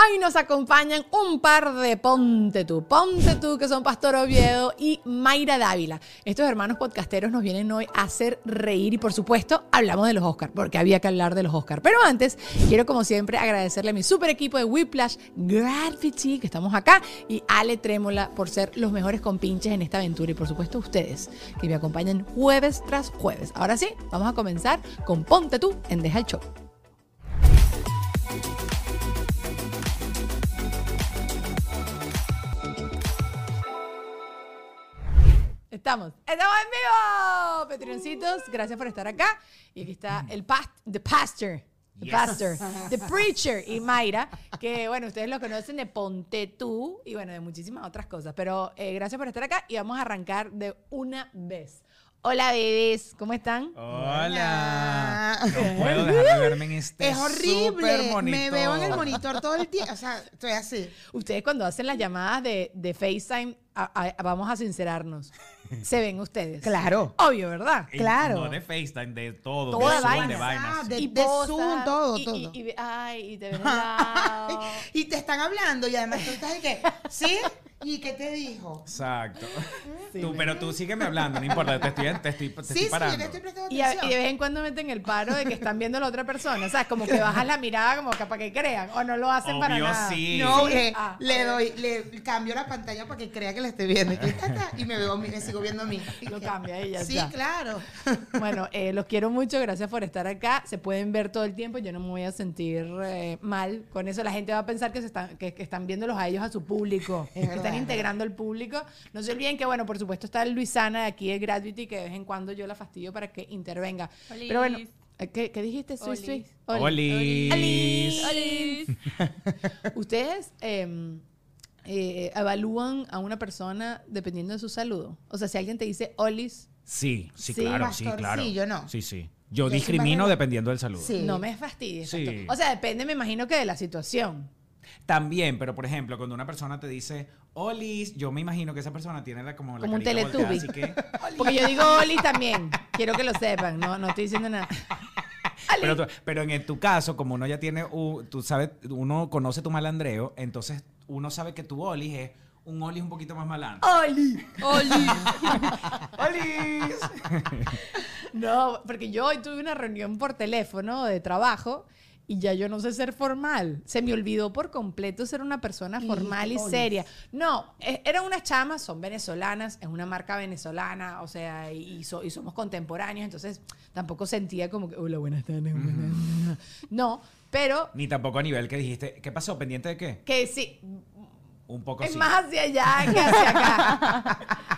Hoy nos acompañan un par de Ponte tú, Ponte tú, que son Pastor Oviedo y Mayra Dávila. Estos hermanos podcasteros nos vienen hoy a hacer reír y por supuesto hablamos de los Oscars, porque había que hablar de los Oscars. Pero antes, quiero como siempre agradecerle a mi super equipo de Whiplash, Gravity, que estamos acá, y Ale Trémola por ser los mejores compinches en esta aventura y por supuesto ustedes, que me acompañan jueves tras jueves. Ahora sí, vamos a comenzar con Ponte tú en Deja el Show. Estamos, estamos en vivo, Petrioncitos. Gracias por estar acá. Y aquí está el past, the pastor, the Yes. pastor, the preacher y Mayra, que bueno, ustedes lo conocen de Ponte tú y bueno, de muchísimas otras cosas. Pero eh, gracias por estar acá y vamos a arrancar de una vez. Hola, bebés, ¿cómo están? Hola. No puedo dejar de verme en este Es horrible. Me veo en el monitor. monitor todo el tiempo. O sea, estoy así. Ustedes cuando hacen las llamadas de, de FaceTime, a- a- vamos a sincerarnos, se ven ustedes. Claro. Obvio, ¿verdad? Y claro. No de FaceTime, de todo. Toda de vaina. de vainas. Ah, de- y de posas, Zoom, todo, y, todo. Y, y- ay, y te ven al lado. y te están hablando y además tú estás de que, ¿sí? ¿Y qué te dijo? Exacto. Sí, Tú, pero tú sígueme hablando, no importa, te estoy, te estoy, te Sí, estoy sí, yo estoy prestando Y, a- atención. y de vez en cuando meten el paro de que están viendo a la otra persona. O sea, como que bajas la mirada como que para que crean. O no lo hacen para Obvio nada. sí. No, Sí. le, Ah, le doy, le cambio la pantalla para que crea que le estoy viendo. Y, que, ta, ta, y me veo, me sigo viendo a mí. Lo cambia ya Sí, está. claro. Bueno, eh, los quiero mucho, gracias por estar acá. Se pueden ver todo el tiempo, yo no me voy a sentir eh, mal con eso. La gente va a pensar que, se están, que, que están viéndolos a ellos, a su público, Es que verdad, están es integrando al público. No se olviden que, bueno, por supuesto está Luisana de aquí de Gravity, que de vez en cuando yo la fastidio para que intervenga. Olis. Pero bueno, eh, ¿qué, qué dijiste? Olis. sui? Olis. Olis. Olis. ¿Ustedes eh, eh, evalúan a una persona dependiendo de su saludo? O sea, si alguien te dice Olis, Sí, sí, Sí, claro, sí, claro. sí, yo no. Sí, sí. Yo, discrimino dependiendo del saludo. Sí. no me fastidies. Sí. O sea, depende, me imagino que de la situación. También, pero por ejemplo, cuando una persona te dice Olis, yo me imagino que esa persona tiene la, como la Como un Teletubby. así que Porque yo digo Oli también. Quiero que lo sepan. No, no estoy diciendo nada. Pero, en tu caso, como uno ya tiene, u- tú sabes, uno conoce tu malandreo, entonces uno sabe que tu olis es un olis un poquito más malandro. Oli. Oli. ¡Olis! No, porque yo hoy tuve una reunión por teléfono de trabajo y ya yo no sé ser formal. Se me olvidó por completo ser una persona formal y Olis. seria. No, e- eran unas chamas, son venezolanas, es una marca venezolana, o sea, y, so- y somos contemporáneos, entonces tampoco sentía como que, hola, buenas tardes. buenas-". No, pero Ni tampoco a nivel que dijiste, ¿qué pasó? ¿Pendiente de qué? que sí, Un poco es así. más hacia allá que hacia acá.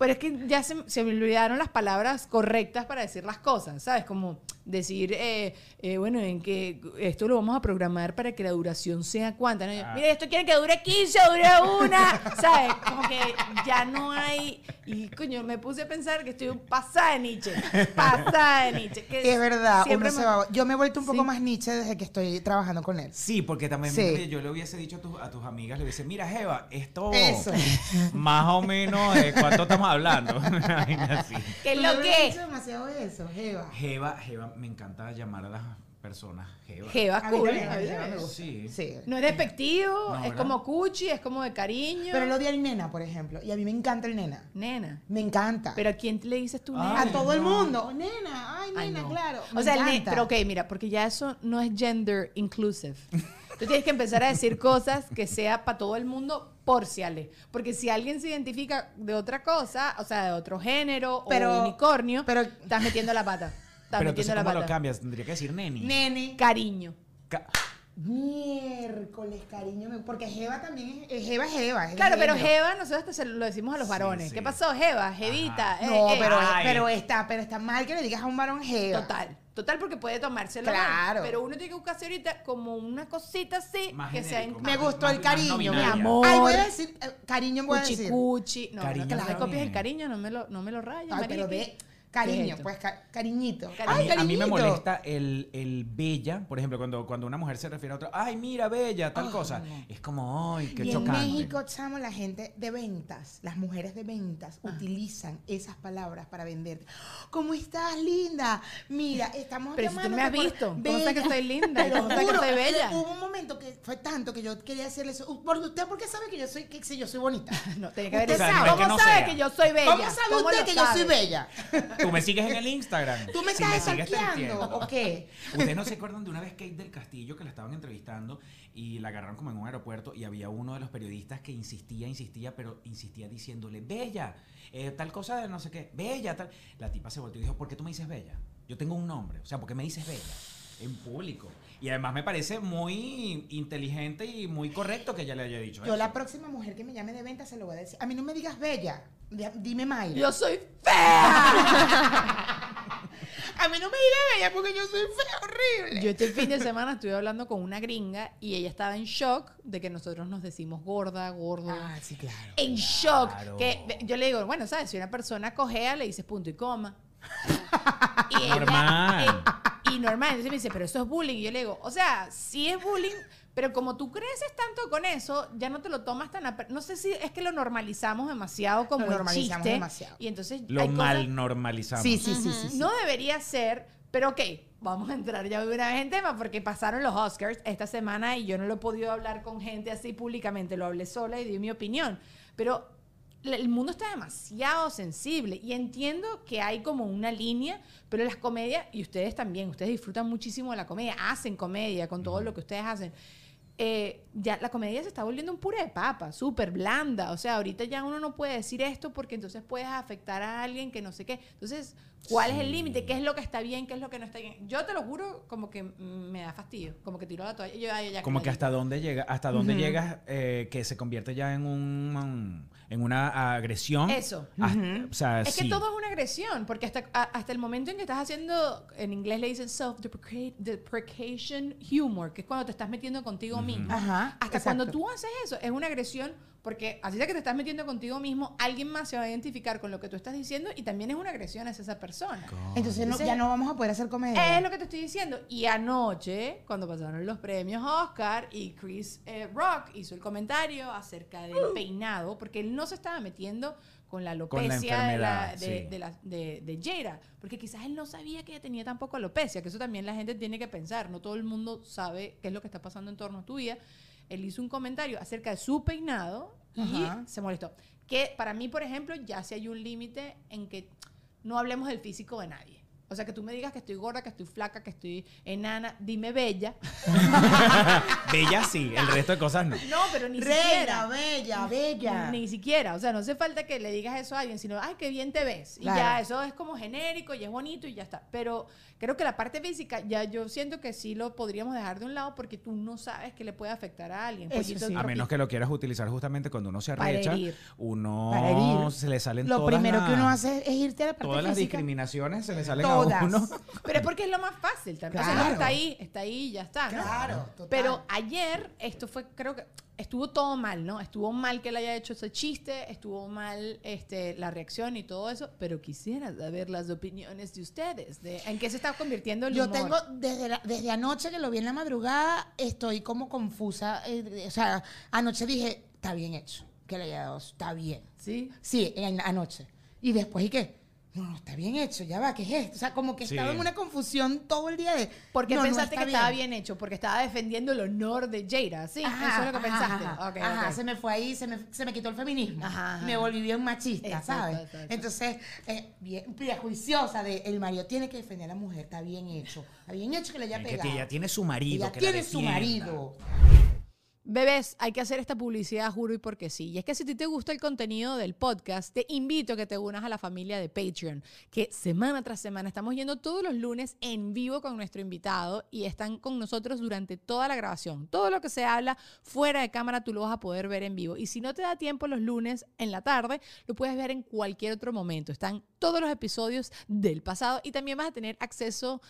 Pero es que ya se, se me olvidaron las palabras correctas para decir las cosas, ¿sabes? Como decir, eh, eh, bueno, en que esto lo vamos a programar para que la duración sea cuánta. ¿no? Ah. Mira, esto quiere que dure 15 o dure una, ¿sabes? Como que ya no hay... Y coño, me puse a pensar que estoy pasada de Nietzsche. Pasada de Nietzsche. que Es verdad, siempre uno se me- va- yo me he vuelto un poco Sí. más Nietzsche desde que estoy trabajando con él. Sí, porque también Sí. yo le hubiese dicho a, tus- a tus amigas, le hubiese, mira, Jeva, esto Eso. más o menos de cuánto estamos hablando. Una vaina así. ¿Qué es lo que? dicho demasiado eso, Jeva. Jeva, Jeva, me encanta llamar a las personas Jeva. Jeva A mí cool. también, a mí también me gusta. Sí. Sí. No es despectivo, No, es ¿verdad? como cuchi, es como de cariño. Pero lo odia el nena, por ejemplo. Y a mí me encanta el nena. Nena. Me encanta. ¿Pero a quién le dices tú nena? a todo el no. mundo. Nena, ay, Ay, nena, no. claro. O me sea, el ne- encanta. pero ok, mira, porque ya eso no es gender inclusive. Tú tienes que empezar a decir cosas que sea para todo el mundo porciales. Porque si alguien se identifica de otra cosa, o sea, de otro género Pero- o unicornio, pero- estás metiendo la pata. Estás Pero metiendo entonces, la ¿cómo pata. lo cambias? Tendría que decir neni. Nene. Cariño. Ca- Miércoles, cariño. me- Porque Jeva también es. Jeva es Jeva. es Claro, pero. Jeva, nosotros hasta se lo decimos a los varones. sí. ¿Qué pasó, Jeva? Jevita. Eh, No, eh. pero, pero, está, pero está mal que le digas a un varón Jeva. Total, total porque puede tomárselo Claro. mal, Pero uno tiene que buscarse ahorita como una cosita así Más que sea genérico, Me más- gustó más- el cariño, mi amor. Ay, voy a decir, eh, cariño voy a decir. cuchi. No, Cariño no, está copies el cariño, no me lo, no me lo rayes, Ay, pero ve, Cariño, pues ca- cariñito. A Ay, mí, a mí me cariñito. molesta el, el bella, por ejemplo, cuando, cuando una mujer se refiere a otra, ay, mira, bella, tal cosa. no. Es como, ay, qué y chocante. en México, chamo, la gente de ventas, las mujeres de ventas, Ah. utilizan esas palabras para venderte. ¿Cómo estás, linda? Mira, estamos Pero si tú me has visto, ¿cómo que bella. soy linda? ¿Y Te lo cómo que soy bella? Hubo un momento que fue tanto que yo quería decirle eso. ¿Por usted por qué sabe que yo soy, que, si yo soy bonita? No, tenía que haber Usted dicho, sabe. ¿Cómo que no sabe sea. que yo soy bella? ¿Cómo sabe usted que yo soy bella? Tú me sigues en el Instagram. ¿Tú me Si estás stalkeando o qué? Ustedes no se acuerdan de una vez Kate del Castillo que la estaban entrevistando y la agarraron como en un aeropuerto y había uno de los periodistas que insistía, insistía, pero insistía diciéndole, Bella, eh, tal cosa de no sé qué, Bella, tal. La tipa se volteó y dijo, ¿por qué tú me dices Bella? Yo tengo un nombre, o sea, ¿por qué me dices Bella? En público. Y además me parece muy inteligente y muy correcto que ella le haya dicho Yo eso. la próxima mujer que me llame de venta se lo voy a decir. A mí no me digas bella, di- dime Mayra. Yo soy fea. A mí no me digas bella porque yo soy fea, horrible. Yo este fin de semana estuve hablando con una gringa y ella estaba en shock de que nosotros nos decimos gorda, gordo. Ah, sí, claro. en shock. Que yo le digo, bueno, ¿sabes? Si una persona cojea, le dices punto y coma. y ella- Normal. eh, y normal. Entonces me dice, pero eso es bullying. Y yo le digo, o sea, sí es bullying, pero como tú creces tanto con eso, ya no te lo tomas tan... a No sé si es que lo normalizamos demasiado como Lo el normalizamos chiste. demasiado. Y entonces Lo hay cosas- mal normalizamos. Sí, sí, sí, sí. sí. no debería ser, pero ok, vamos a entrar ya una vez en tema porque pasaron los Oscars esta semana y yo no lo he podido hablar con gente así públicamente, lo hablé sola y di mi opinión. Pero el mundo está demasiado sensible y entiendo que hay como una línea, pero las comedias, y ustedes también, ustedes disfrutan muchísimo de la comedia, hacen comedia con todo lo que ustedes hacen. eh, ya la comedia se está volviendo un puré de papa, súper blanda. O sea, ahorita ya uno no puede decir esto porque entonces puedes afectar a alguien que no sé qué. Entonces, ¿cuál es el límite? ¿Qué es lo que está bien? ¿Qué es lo que no está bien? Yo te lo juro, como que me da fastidio. Como que tiro la toalla. Yo, ya, Como que hasta dónde llega, hasta dónde llegas eh, que se convierte ya en un en una agresión. Eso. Hasta- O sea, Es que sí. todo es una agresión, porque hasta, a- hasta el momento en que estás haciendo, en inglés le dicen self-deprecation humor, que es cuando te estás metiendo contigo mismo. Ajá, Hasta exacto. cuando tú haces eso, es una agresión, porque así sea que te estás metiendo contigo mismo, alguien más se va a identificar con lo que tú estás diciendo y también es una agresión hacia esa persona. Entonces no- ya no vamos a poder hacer comedia. Es lo que te estoy diciendo. Y anoche, cuando pasaron los premios Oscar y Chris eh, Rock hizo el comentario acerca del peinado, porque él no se estaba metiendo con la Con la alopecia de, la- de, sí. de la- de- porque quizás él no sabía que ella tenía tampoco alopecia, que eso también la gente tiene que pensar. No todo el mundo sabe qué es lo que está pasando en torno a tu vida. Él hizo un comentario acerca de su peinado y se molestó. Que para mí, por ejemplo, ya sí hay un límite en que no hablemos del físico de nadie. O sea, que tú me digas que estoy gorda, que estoy flaca, que estoy enana, dime bella. Bella sí, el resto de cosas no. No, pero ni Reina, siquiera. bella, bella. Ni siquiera, o sea, no hace falta que le digas eso a alguien, sino, ay, qué bien te ves. Y Claro. ya, eso es como genérico y es bonito y ya está. Pero creo que la parte física, ya yo siento que sí lo podríamos dejar de un lado porque tú no sabes que le puede afectar a alguien. Sí. A menos que lo quieras utilizar justamente cuando uno se Para arrecha, herir. uno Para herir. se le salen Lo todas primero que uno hace es irte a la parte todas las discriminaciones se le salen Todas. a uno. Pero es porque es lo más fácil también. O sea, Claro. no está ahí, está ahí y ya está. ¿no? Claro, total. Pero ayer, esto fue, creo que estuvo todo mal, ¿no? Estuvo mal que él haya hecho ese chiste, estuvo mal este, la reacción y todo eso, pero quisiera saber las opiniones de ustedes, de en qué se está convirtiendo el Yo humor. tengo, desde, la- desde anoche que lo vi en la madrugada, estoy como confusa. eh, o sea, anoche dije, está bien hecho, que le haya dado, está bien. ¿Sí? Sí, en- anoche. Y después, ¿y qué? No, no, está bien hecho, ya va, ¿qué es esto? O sea, como que Sí. estaba en una confusión todo el día de... ¿Por qué no, pensaste que estaba bien hecho? Porque estaba defendiendo el honor de Jada, ¿sí? Ajá, Eso es lo que ajá, pensaste. Ajá, se me fue ahí, se me, se me quitó el feminismo. Ajá, ajá. Me volví bien machista, Exacto, ¿sabes? exacto. Entonces, eh, bien prejuiciosa de el marido tiene que defender a la mujer, está bien hecho. Está bien hecho que le haya Que pegado. ella tiene su marido. Ella que la tiene su marido. Bebés, hay que hacer esta publicidad, juro y porque sí. Y es que si a ti te gusta el contenido del podcast, te invito a que te unas a la familia de Patreon, que semana tras semana estamos yendo todos los lunes en vivo con nuestro invitado y están con nosotros durante toda la grabación. Todo lo que se habla fuera de cámara tú lo vas a poder ver en vivo. Y si no te da tiempo los lunes en la tarde, lo puedes ver en cualquier otro momento. Están todos los episodios del pasado y también vas a tener acceso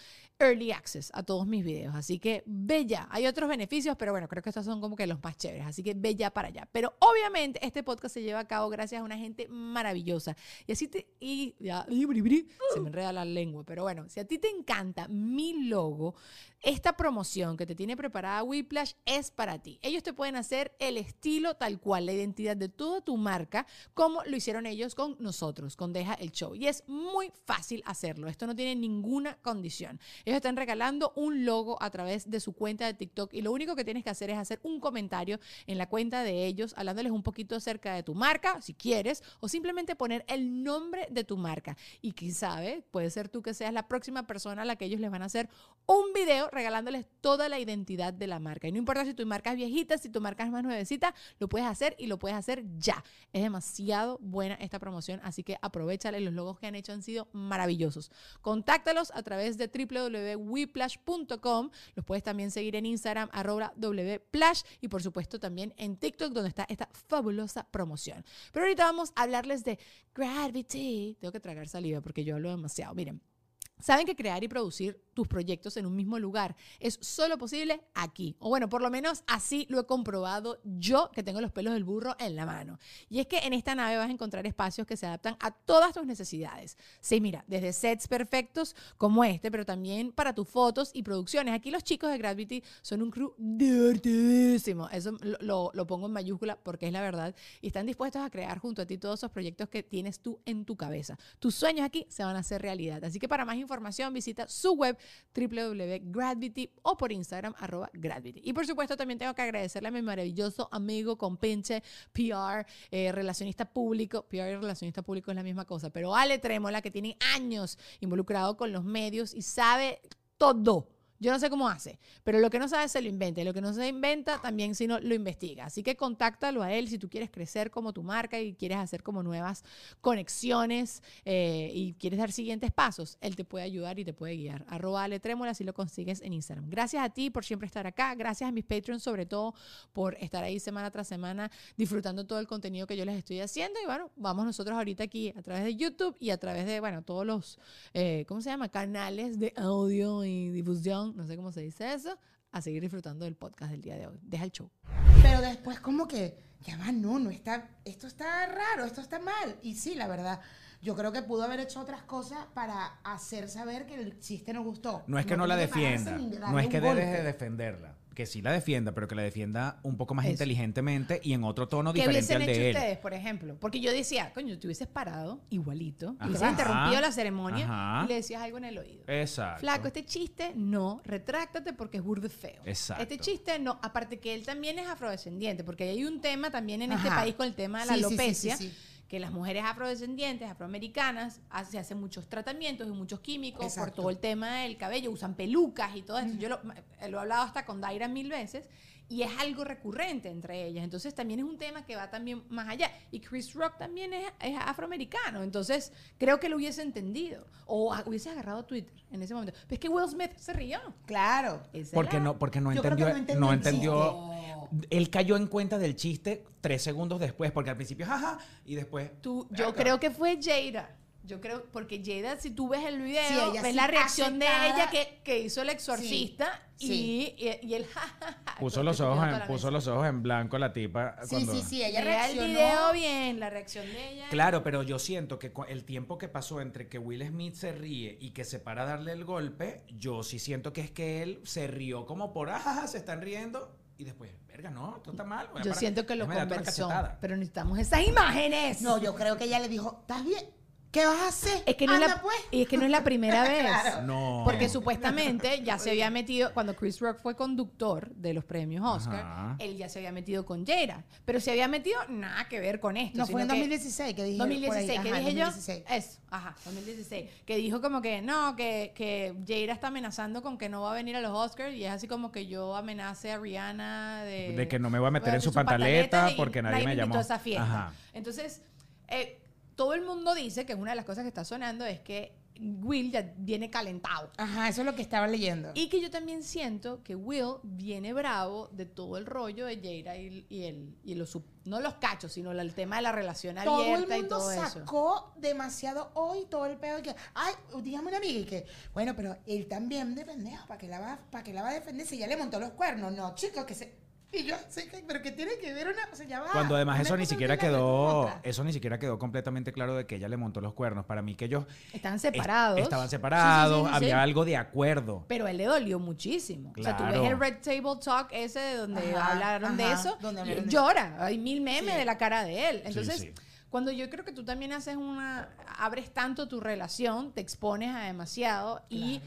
early access a todos mis videos. Así que ya. Hay otros beneficios, pero bueno, creo que estos son como que los más chéveres. Así que ya para allá. Pero obviamente este podcast se lleva a cabo gracias a una gente maravillosa. Y así te... Y ya, se me enreda la lengua. Pero bueno, si a ti te encanta mi logo, esta promoción que te tiene preparada Whiplash es para ti. Ellos te pueden hacer el estilo tal cual, la identidad de toda tu marca, como lo hicieron ellos con nosotros, con Deja el Show. Y es muy fácil hacerlo. Esto no tiene ninguna condición. Ellos están regalando un logo a través de su cuenta de TikTok y lo único que tienes que hacer es hacer un comentario en la cuenta de ellos, hablándoles un poquito acerca de tu marca, si quieres, o simplemente poner el nombre de tu marca. Y quién sabe, puede ser tú que seas la próxima persona a la que ellos les van a hacer un video regalándoles toda la identidad de la marca. Y no importa si tu marca es viejita, si tu marca es más nuevecita, lo puedes hacer y lo puedes hacer ya. Es demasiado buena esta promoción, así que aprovechale. Los logos que han hecho han sido maravillosos. Contáctalos a través de www.weplash.com. Los puedes también seguir en Instagram, arroba wplash y por supuesto también en TikTok, donde está esta fabulosa promoción. Pero ahorita vamos a hablarles de Gravity. Tengo que tragar saliva porque yo hablo demasiado. Miren. Saben que crear y producir tus proyectos en un mismo lugar es solo posible aquí. O bueno, por lo menos así lo he comprobado yo que tengo los pelos del burro en la mano. Y es que en esta nave vas a encontrar espacios que se adaptan a todas tus necesidades. Sí, mira, desde sets perfectos como este, pero también para tus fotos y producciones. Aquí los chicos de Gravity son un crew divertidísimo. Eso lo, lo pongo en mayúscula porque es la verdad. Y están dispuestos a crear junto a ti todos esos proyectos que tienes tú en tu cabeza. Tus sueños aquí se van a hacer realidad. Así que para más información visita su web www.gravity o por Instagram arroba gravity. Y por supuesto también tengo que agradecerle a mi maravilloso amigo compinche PR, eh, relacionista público, PR y relacionista público es la misma cosa, pero Ale Trémola que tiene años involucrado con los medios y sabe todo yo no sé cómo hace, pero lo que no sabe se lo inventa. Y lo que no se inventa también si no lo investiga. Así que contáctalo a él si tú quieres crecer como tu marca y quieres hacer como nuevas conexiones eh, y quieres dar siguientes pasos. Él te puede ayudar y te puede guiar. Arroba Ale Trémola si lo consigues en Instagram. Gracias a ti por siempre estar acá. Gracias a mis Patreons sobre todo por estar ahí semana tras semana disfrutando todo el contenido que yo les estoy haciendo. Y bueno, vamos nosotros ahorita aquí a través de YouTube y a través de, bueno, todos los, eh, ¿cómo se llama? Canales de audio y difusión no sé cómo se dice eso, a seguir disfrutando del podcast del día de hoy. Deja el show. Pero después como que, ya va, no, no está, esto está raro, esto está mal. Y sí, la verdad, yo creo que pudo haber hecho otras cosas para hacer saber que el chiste nos gustó. No es que no, la defienda, no es que debes de defenderla que sí la defienda, pero que la defienda un poco más inteligentemente y en otro tono diferente al de hecho él. ustedes, por ejemplo? Porque yo decía, coño, te hubieses parado igualito, y hubieses interrumpido la ceremonia y le decías algo en el oído. Exacto. Flaco, este chiste no, retráctate porque es burde feo. Exacto. Este chiste no, aparte que él también es afrodescendiente, porque hay un tema también en este país con el tema de la alopecia. Que las mujeres afrodescendientes, afroamericanas, se hacen muchos tratamientos y muchos químicos por todo el tema del cabello, usan pelucas y todo eso. Yo lo, lo, he hablado hasta con Daira mil veces y es algo recurrente entre ellas. Entonces también es un tema que va también más allá. Y Chris Rock también es, afroamericano, entonces creo que lo hubiese entendido o hubiese agarrado Twitter en ese momento. Pero es que Will Smith se rió. Claro. Porque no, porque no entendió, no entendió, él cayó en cuenta del chiste tres segundos después, porque al principio jaja y después. Tú, yo creo que fue Jada. Yo creo, porque Jada, si tú ves el video, ves la reacción de ella que, que, hizo el exorcista y, y, él puso los ojos en, puso los ojos en blanco la tipa. Sí, sí, sí, ella reaccionó. el video bien, la reacción de ella. Claro, pero yo siento que el tiempo que pasó entre que Will Smith se ríe y que se para a darle el golpe, yo sí siento que es que él se rió como por, ah, se están riendo y después, verga, no, esto está mal. Yo siento que lo conversó, pero necesitamos esas imágenes. No, yo creo que ella le dijo, ¿estás bien? ¿Qué vas a hacer? Es que no, es, la, pues. es que no es la primera vez. No. Porque supuestamente ya se había metido, cuando Chris Rock fue conductor de los premios Oscar, él ya se había metido con Jada. Pero se había metido nada que ver con esto. No, fue en 2016 que dije 2016, que dije yo. Eso, ajá, 2016. Que dijo como que no, que, que Jada está amenazando con que no va a venir a los Oscars y es así como que yo amenace a Rihanna de. De que no me voy a meter en su, pantaleta, porque nadie, me llamó. A esa fiesta. Entonces, eh, todo el mundo dice que una de las cosas que está sonando es que Will ya viene calentado. Ajá, eso es lo que estaba leyendo. Y que yo también siento que Will viene bravo de todo el rollo de Jada y, y el, y los, no los cachos, sino el tema de la relación todo el abierta y mundo todo eso. sacó demasiado hoy todo el pedo de que, ay, dígame una amiga y que, bueno, pero él también de pendejo, ¿para que la va, para que la va a defender si ya le montó los cuernos? No, chicos, que se... Y yo, sí, pero que tiene que ver una, o sea, ya va. Cuando además eso ni siquiera quedó, eso ni siquiera quedó completamente claro de que ella le montó los cuernos. Para mí que ellos Estaban est- separados. estaban separados, Sí, sí, sí, sí, había sí. algo de acuerdo. Pero a él le dolió muchísimo. O sea, tú ves el Red Table Talk ese de donde Ajá, hablaron de eso donde hablaron de- llora. Hay mil memes Sí. de la cara de él. Entonces, sí. cuando yo creo que tú también haces una... Abres tanto tu relación, te expones a demasiado y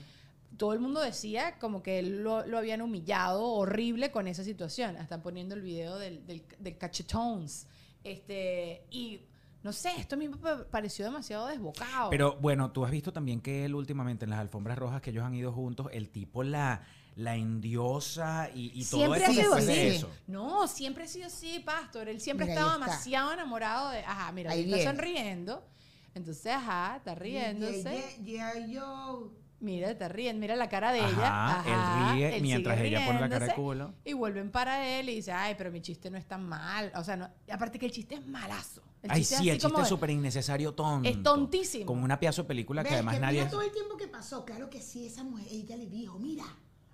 todo el mundo decía como que él lo, lo habían humillado horrible con esa situación. Están poniendo el video del, del, del cachetones. Este, y no sé, esto a mí me pa- pareció demasiado desbocado. Pero bueno, tú has visto también que él últimamente en las alfombras rojas que ellos han ido juntos, el tipo la, la endiosa y, y todo siempre eso ha sido así. eso. No, siempre ha sido así, Pastor. Él siempre Mira, ha estado ahí está. demasiado enamorado de. Ajá, mira, Ahí está sonriendo. Entonces, ajá, está riéndose. Yeah, yeah, yo. Mira, está riendo. Mira la cara de Ajá, ella. él Ajá, ríe mientras ella pone la cara de culo. Y vuelven para él y dice, ay, pero mi chiste no es tan mal. O sea, no, y aparte que el chiste es malazo. El Ay, chiste es sí, el chiste es súper innecesario, tonto. Es tontísimo. Como una piazo de película que además que nadie... mira todo el tiempo que pasó. Claro que sí, esa mujer, ella le dijo, mira.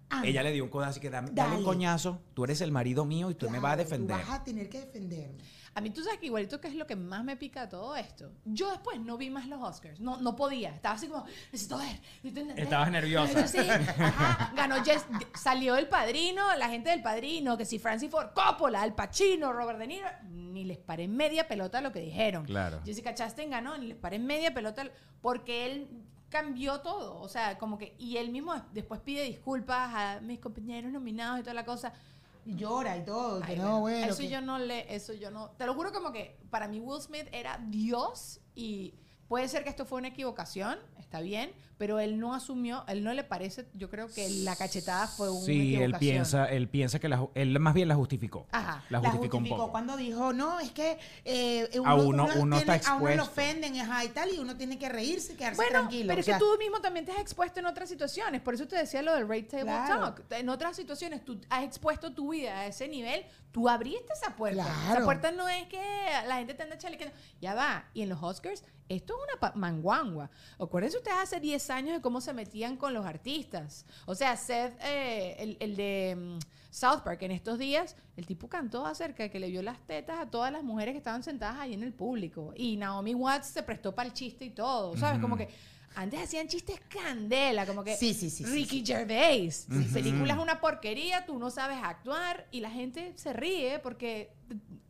anda, Ella le dio un codazo y que dame, dale un coñazo, tú eres el marido mío y tú me vas a defender. Tú vas a tener que defenderme. A mí tú sabes que igualito que es lo que más me pica de todo esto. Yo después no vi más los Oscars. No, no podía. Estaba así como, necesito ver, necesito. Estabas nerviosa. Sí, ajá. Ganó Jess, salió el padrino, la gente del padrino, que si Francis Ford Coppola, Al Pacino, Robert De Niro, ni les paré media pelota lo que dijeron. Claro. Jessica Chastain ganó, ni les paré media pelota porque él cambió todo. O sea, como que, y él mismo después pide disculpas a mis compañeros nominados y toda la cosa. Y llora y todo. Ay, que no, bueno, eso que- yo no le, eso yo no, te lo juro como que para mí Will Smith era Dios y puede ser que esto fue una equivocación, está bien, pero él no asumió, él no le parece, yo creo que la cachetada fue una Sí, equivocación. él piensa, él piensa que la, él más bien la justificó. Ajá. La la justificó, un poco. cuando dijo, no, es que eh, A uno- uno está A uno lo ofenden ajá, y tal, y uno tiene que reírse y quedarse Bueno, tranquilo. pero o es que tú mismo también te has expuesto en otras situaciones. Por eso te decía lo del Rate Table Claro. Talk. En otras situaciones tú has expuesto tu vida a ese nivel. Tú abriste esa puerta. Esa Claro. puerta no es que la gente te anda chalequeando. Ya va. Y en los Oscars, esto es una manguangua. Acuérdense ustedes hace 10 años de cómo se metían con los artistas. O sea, Seth, eh, el, el de mm, South Park, en estos días, el tipo cantó acerca de que le vio las tetas a todas las mujeres que estaban sentadas ahí en el público. Y Naomi Watts se prestó para el chiste y todo. ¿Sabes? Como que antes hacían chistes candela, como que Sí, sí, sí, sí, Ricky Gervais. Si película es una porquería, tú no sabes actuar y la gente se ríe porque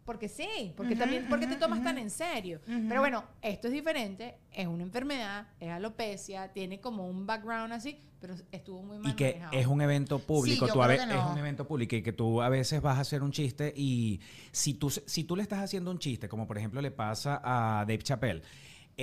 porque sí, porque también porque te tomas tan en serio. Pero bueno, esto es diferente, es una enfermedad, es alopecia, tiene como un background así, pero estuvo muy mal Y que manejado. es un evento público, yo tú a no. es un evento público y que tú a veces vas a hacer un chiste y si tú, si tú le estás haciendo un chiste, como por ejemplo le pasa a Dave Chappelle,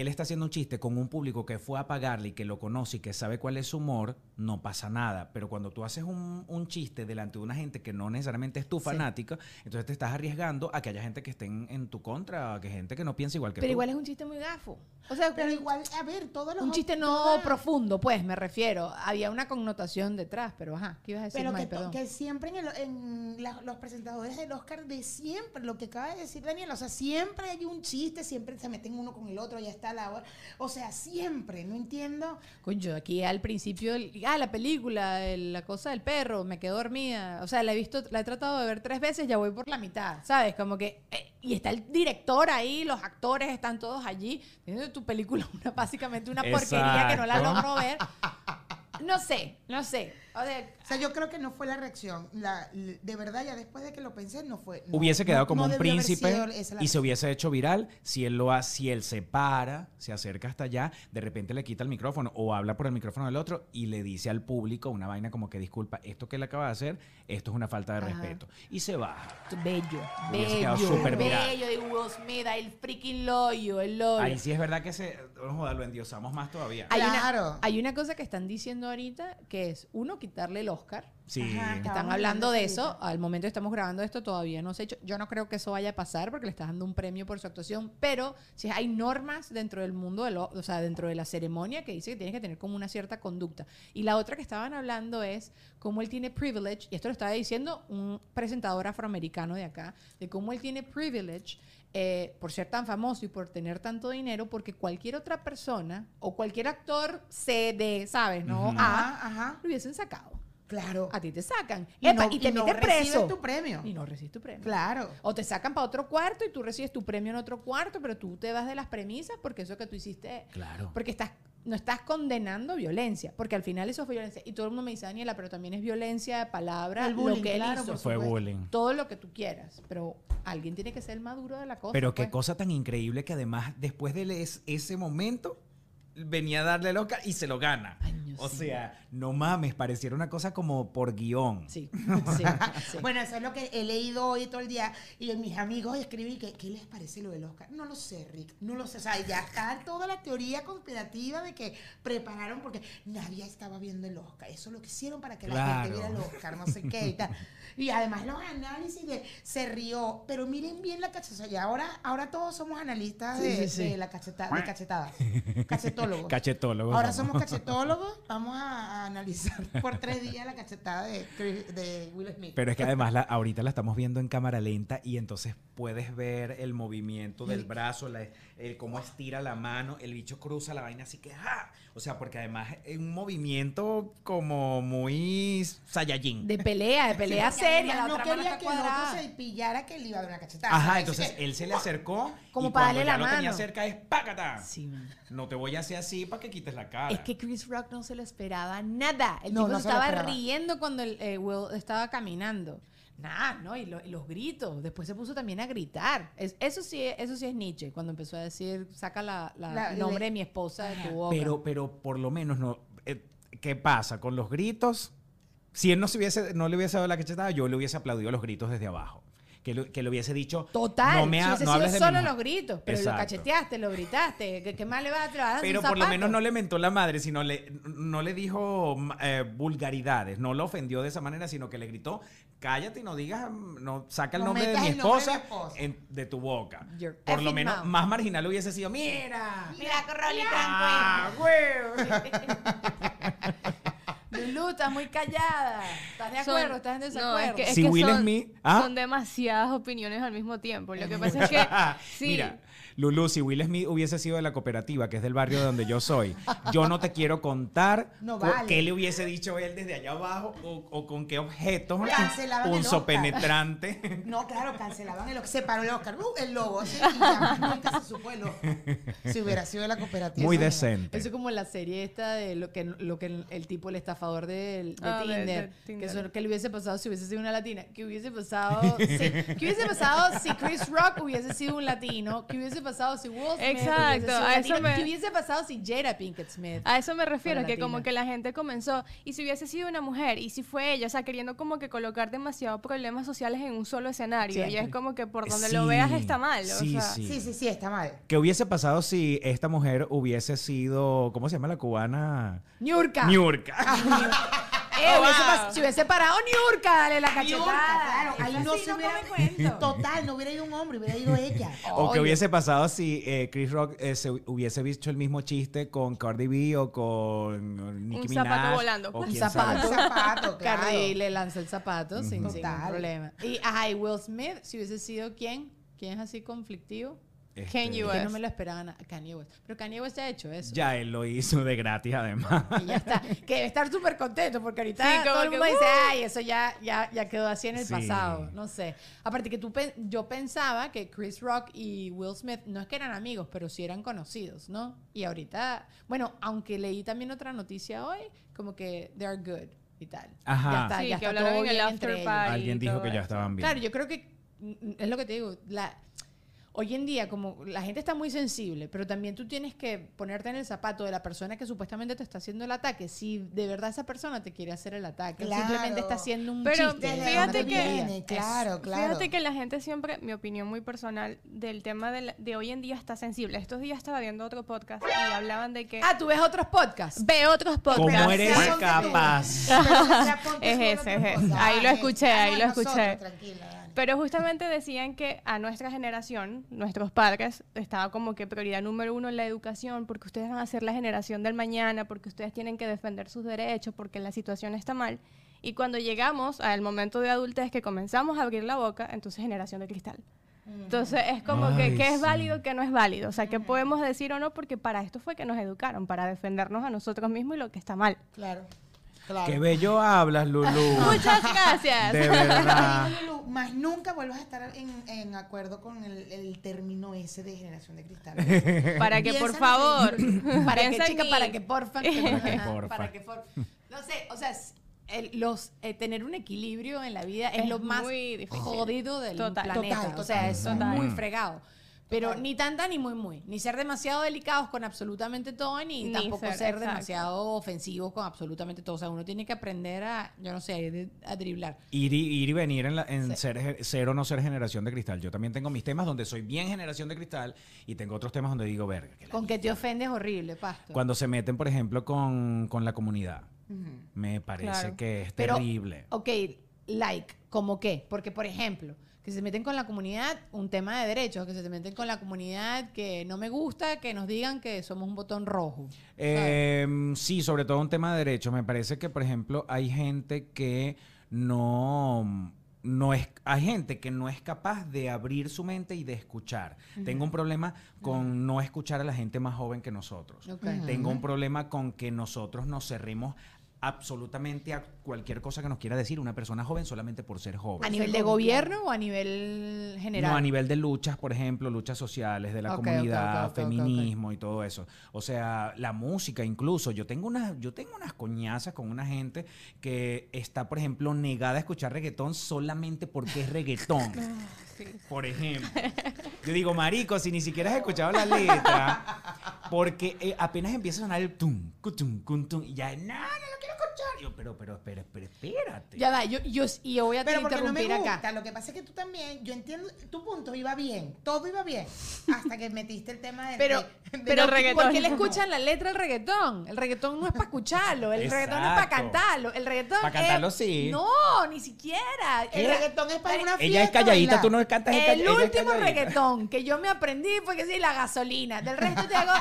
él está haciendo un chiste con un público que fue a pagarle y que lo conoce y que sabe cuál es su humor, no pasa nada. Pero cuando tú haces un, un chiste delante de una gente que no necesariamente es tu fanática, entonces te estás arriesgando a que haya gente que esté en, en tu contra, que gente que no piensa igual que Pero tú. igual es un chiste muy gafo. O sea, Pero igual, a ver, todos los... un chiste no todas- profundo, pues, me refiero. Había una connotación detrás, pero ajá, ¿qué ibas a decir, Pero May? que, to- Perdón. que siempre en, el- en la- los presentadores del Oscar de siempre, lo que acaba de decir Daniel, o sea, siempre hay un chiste, siempre se meten uno con el otro, ya está la hora. O sea, siempre, no entiendo. Coño, aquí al principio, ah, la película, el- la cosa del perro, me quedé dormida. O sea, la he visto, la he tratado de ver tres veces, ya voy por la mitad, ¿sabes? Como que, eh, y está el director ahí, los actores están todos allí. Tienes tu película, una, básicamente una porquería que no la Exacto. logro ver. No sé, no sé. O sea, O sea, yo creo que no fue la reacción. La, de verdad, ya después de que lo pensé, no fue. no, hubiese quedado no- como no un príncipe y se hubiese hecho viral si él lo hace, si él se para, se acerca hasta allá, de repente le quita el micrófono o habla por el micrófono del otro y le dice al público una vaina como que disculpa, esto que él acaba de hacer, esto es una falta de Ajá. respeto. Y se va. bello, Hubiese quedado bello, súper viral. bello de Will Smith, el freaking loyo, el loyo. Ahí sí es verdad que se, joda, lo endiosamos más todavía. Hay, Claro. una, hay una cosa que están diciendo ahorita que es, uno, quitarle el Oscar. Sí. Ajá, Están hablando de eso. Al momento que estamos grabando esto todavía no se ha hecho. Yo no creo que eso vaya a pasar porque le estás dando un premio por su actuación. Pero si hay normas dentro del mundo, de lo- o sea, dentro de la ceremonia que dice que tienes que tener como una cierta conducta. Y la otra que estaban hablando es cómo él tiene privilege, y esto lo estaba diciendo un presentador afroamericano de acá, de cómo él tiene privilege eh, por ser tan famoso y por tener tanto dinero, porque cualquier otra persona o cualquier actor CD, ¿sabes? No. A, Ajá, ajá. lo hubiesen sacado. Claro. A ti te sacan. Y Epa, no- y te y no recibes preso. tu premio. Y no recibes tu premio. Claro. O te sacan para otro cuarto y tú recibes tu premio en otro cuarto, pero tú te vas de las premisas porque eso que tú hiciste. Claro. Porque estás, no estás condenando violencia, porque al final eso fue violencia. Y todo el mundo me dice, Daniela, pero también es violencia de palabra, El bullying, lo que él claro, hizo. Fue bullying. Todo lo que tú quieras, pero alguien tiene que ser el maduro de la cosa. Pero qué pues. cosa tan increíble que además después de es- ese momento venía a darle el Oscar y se lo gana. Año, o sí. sea, no mames, pareciera una cosa como por guion. Sí, sí, sí. Bueno, eso es lo que he leído hoy todo el día. Y mis amigos escribí que, ¿qué les parece lo del Oscar? No lo sé, Rick. No lo sé. O sea, ya está toda la teoría conspirativa de que prepararon porque nadie estaba viendo el Oscar. Eso lo que hicieron para que la gente viera el Oscar, no sé qué y tal. Y además los análisis de se rió. Pero miren bien la cachetada. Y ahora, ahora todos somos analistas Sí, de, sí, sí. de la cachetada, de cachetadas. Cachetólogos. Cachetólogos. Ahora somos. somos cachetólogos. Vamos a, a analizar por tres días la cachetada de, Will Smith. Pero es que además la- ahorita la estamos viendo en cámara lenta y entonces puedes ver el movimiento del brazo, la- el cómo estira la mano, el bicho cruza la vaina así que ¡ja! O sea, porque además es un movimiento como muy Saiyajin. De pelea, de pelea seria. La no otra quería que el otro cuadrada. se pillara que le iba a dar una cachetada. Ajá, entonces Que- él se le acercó Como y para cuando darle ya la lo tenía cerca es ¡pácata! Sí, man. No te voy a hacer así para que quites la cara. Es que Chris Rock no se lo esperaba nada. El No, tipo no se se lo estaba riendo cuando el, eh, Will estaba caminando. Nada, ¿no? Y, lo- y los gritos. Después se puso también a gritar. Es- eso, sí, eso sí es Nietzsche, cuando empezó a decir, saca la, la- La- el nombre le- de mi esposa de tu boca. Pero, pero por lo menos no. eh, ¿Qué pasa con los gritos? Si él no, se hubiese, no le hubiese dado la cachetada, yo le hubiese aplaudido los gritos desde abajo. Que, lo- que le hubiese dicho. Total, no me ha- no hables de solo mi mujer". los gritos, pero Exacto. lo cacheteaste, lo gritaste. ¿Qué, qué más le vas a traer? Pero por lo menos no le mentó la madre, sino le, no le dijo eh, vulgaridades, no lo ofendió de esa manera, sino que le gritó, cállate y no digas, no saca el No nombre de mi el nombre de esposa, mi esposa. en- de tu boca. Your Por lo menos mouth. más marginal hubiese sido, mira. Mira, Corrolita. Ah, güey. Lulu, estás muy callada. ¿Estás de Son- acuerdo? ¿Estás en no, desacuerdo? es que, es Si que Will son, Smith- ¿ah? son demasiadas opiniones al mismo tiempo. Lo que pasa es que sí, Mira, Lulu, si Will Smith hubiese sido de la cooperativa, que es del barrio donde yo soy, yo no te quiero contar No vale. qué le hubiese dicho él desde allá abajo o, o con qué objetos Cancelaban el punzo Oscar. penetrante. No, claro, cancelaban el Oscar. Se paró el Oscar. Uh, el lobo. sí, y ya nunca se supo el Oscar. Si hubiera sido de la cooperativa. Muy decente. Eso es como la serie esta de lo que, lo que el, el tipo, el estafador del- de, Ah, de- Tinder, de Tinder. Que, eso- que le hubiese pasado si hubiese sido una latina. ¿Qué hubiese pasado? si, ¿Qué hubiese pasado si Chris Rock hubiese sido un latino? ¿Qué hubiese pasado si Will Smith Exacto, hubiese sido un a eso me- ¿Qué hubiese pasado si Jada Pinkett Smith? a eso me refiero, que como latina. que la gente comenzó, y si hubiese sido una mujer, y si fue ella, o sea, queriendo como que colocar demasiados problemas sociales en un solo escenario, y Siempre. es como que por donde Sí, lo veas está mal, o sí, sea, sí. Sí, sí, sí, está mal. ¿Qué hubiese pasado si esta mujer hubiese sido, ¿cómo se llama la cubana? Niurka. Niurka. Eh, Oh, hubiese wow. pas- si hubiese parado Niurka, dale la cachetada. Claro, ahí no sí se hubiera. Total, no hubiera ido un hombre, hubiera ido ella. O que Oye. hubiese pasado si eh, Chris Rock eh, se hubiese visto el mismo chiste con Cardi B o con Nicki Un zapato Minaj, volando. o Un quién zapato. sabe. Un zapato, claro. Cardi le lanza el zapato sin, sin ningún Total. problema. Y, ajá, y Will Smith, si hubiese sido quién, quién es así conflictivo, Este, Kanye que West. no me lo esperaban. a- Kanye West. Pero Kanye West ya ha hecho eso. Ya él lo hizo de gratis además. Y ya está. Que debe estar súper contento porque ahorita Sí, todo el que, mundo dice, ¡uh! ay, eso ya, ya, ya quedó así en el Sí. pasado. No sé. Aparte que tú yo pensaba que Chris Rock y Will Smith no es que eran amigos, pero sí eran conocidos, ¿no? Y ahorita, bueno, aunque leí también otra noticia hoy, como que they are good y tal. Ajá. Ya está, Sí, ya que está hablaron todo en el bien after entre ellos. Alguien dijo que ya estaban bien. Claro, yo creo que mm, es lo que te digo. La, hoy en día, como la gente está muy sensible, pero también tú tienes que ponerte en el zapato de la persona que supuestamente te está haciendo el ataque. Si de verdad esa persona te quiere hacer el ataque, Claro. simplemente está haciendo un Pero chiste. Desde fíjate que- claro, claro. Fíjate que la gente siempre, mi opinión muy personal, del tema de, la- de hoy en día está sensible. Estos días estaba viendo otro podcast y hablaban de que... Ah, tú ves otros podcasts. Ve otros podcasts. ¿Cómo eres capaz? Pero, Es ese, es ese. Ahí lo Ah, escuché, es- ahí ah, lo escuché. Tranquila. Pero justamente decían que a nuestra generación, nuestros padres, estaba como que prioridad número uno la educación, porque ustedes van a ser la generación del mañana, porque ustedes tienen que defender sus derechos, porque la situación está mal. Y cuando llegamos al momento de adultez que comenzamos a abrir la boca, entonces generación de cristal. Entonces es como que qué es válido, qué no es válido. O sea, qué podemos decir o no, porque para esto fue que nos educaron, para defendernos a nosotros mismos y lo que está mal. Claro, claro. Qué bello hablas, Lulu. Muchas gracias. De verdad. Lulu, Más nunca vuelvas a estar en, en acuerdo con el, el término ese de generación de cristal. Para que, por favor, para que, chica, para que porfa. Porfa. Para que por- No sé, o sea, es- el- los, eh, tener un equilibrio en la vida es, Es lo más jodido del Total. planeta. Total, O sea, total. es Total. muy fregado. Pero ni tanta ni muy muy. Ni ser demasiado delicados con absolutamente todo, ni, Ni tampoco ser, demasiado ofensivos con absolutamente todo. O sea, uno tiene que aprender a, yo no sé, a driblar. Ir y, ir y venir en, la- en Sí. ser, ser o no ser generación de cristal. Yo también tengo mis temas donde soy bien generación de cristal y tengo otros temas donde digo, verga. que la Con que te ofendes horrible, pasto. Cuando se meten, por ejemplo, con, con la comunidad. Me parece Claro. que es Pero, terrible. Ok, like, ¿cómo qué? Porque, por ejemplo, que se meten con la comunidad, un tema de derechos, que se meten con la comunidad que no me gusta, que nos digan que somos un botón rojo. Eh, sí, sobre todo un tema de derechos. Me parece que, por ejemplo, hay gente que no, no es, hay gente que no es capaz de abrir su mente y de escuchar. Tengo un problema con no escuchar a la gente más joven que nosotros. Tengo un problema con que nosotros nos cerremos absolutamente a cualquier cosa que nos quiera decir una persona joven solamente por ser joven. ¿A nivel de gobierno o a nivel general? No, a nivel de luchas, por ejemplo, luchas sociales, de la comunidad, feminismo y todo eso. O sea, la música incluso. Yo tengo unas, yo tengo unas coñazas con una gente que está, por ejemplo, negada a escuchar reggaetón solamente porque es reggaetón. Por ejemplo. Yo digo, marico, si ni siquiera has escuchado la letra, porque eh, apenas empieza a sonar el tum, cutum, cutum, y ya, no, no lo quiero escuchar. Yo, pero, pero, espera, espera, espérate. Ya va, yo, yo, y yo voy a Pero porque no me interrumpir gusta, acá. lo que pasa es que tú también, yo entiendo, tu punto iba bien, todo iba bien, hasta que metiste el tema de... Pero, de- de- pero el reggaetón. ¿por qué le escuchan la letra al reggaetón? El reggaetón no es para escucharlo, el reggaetón no es para cantarlo, el reggaetón Pa' cantarlo, es- sí. No, ni siquiera. el reggaetón es para una fiesta. Ella es calladita, tú no cantas El último reggaetón que yo me aprendí fue que sí, la gasolina. Del resto te hago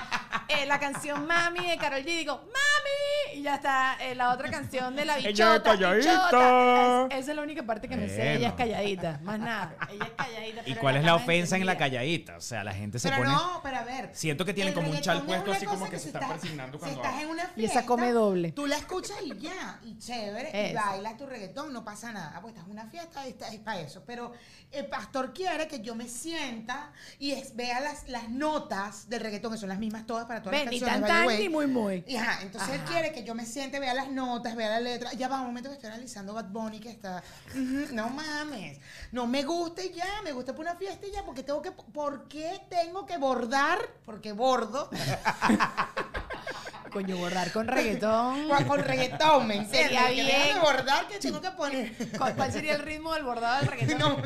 eh, la canción Mami de Carol G y digo, ¡Mami! Y ya está eh, la otra canción de la Ella es bichota. calladita. bichota. Es- esa es la única parte que me sé. Ella es calladita, más nada. Ella es calladita. ¿Y cuál es la ofensa en la calladita? O sea, la gente se Pero pone... no, pero a ver. Siento que tienen como un chal puesto así como que se si están estás- persignando Si cuando estás en una Y fiesta. esa come doble. Tú la escuchas y ya, y chévere, y bailas tu reggaetón, no pasa nada. Ah, Pues estás en una fiesta, esta- es para eso. Pero el pastor quiere que yo me sienta y es- vea las, las notas del reggaetón, que son las mismas todas para todas Ven, las ni canciones. tan the tan way. ni muy muy. Y ajá, entonces él quiere que yo me siente, vea las notas, vea la letra. Ya va un momento que estoy analizando Bad Bunny que está. no mames. No me gusta y ya, me gusta por una fiesta y ya, porque tengo que. ¿Por qué tengo que bordar? Porque bordo. Coño, borrar con reggaetón. con, con reggaetón, ¿me entiendes? Sería Que bien. bordar que tengo que poner. ¿Cuál cuál sería el ritmo del bordado del reggaetón? No.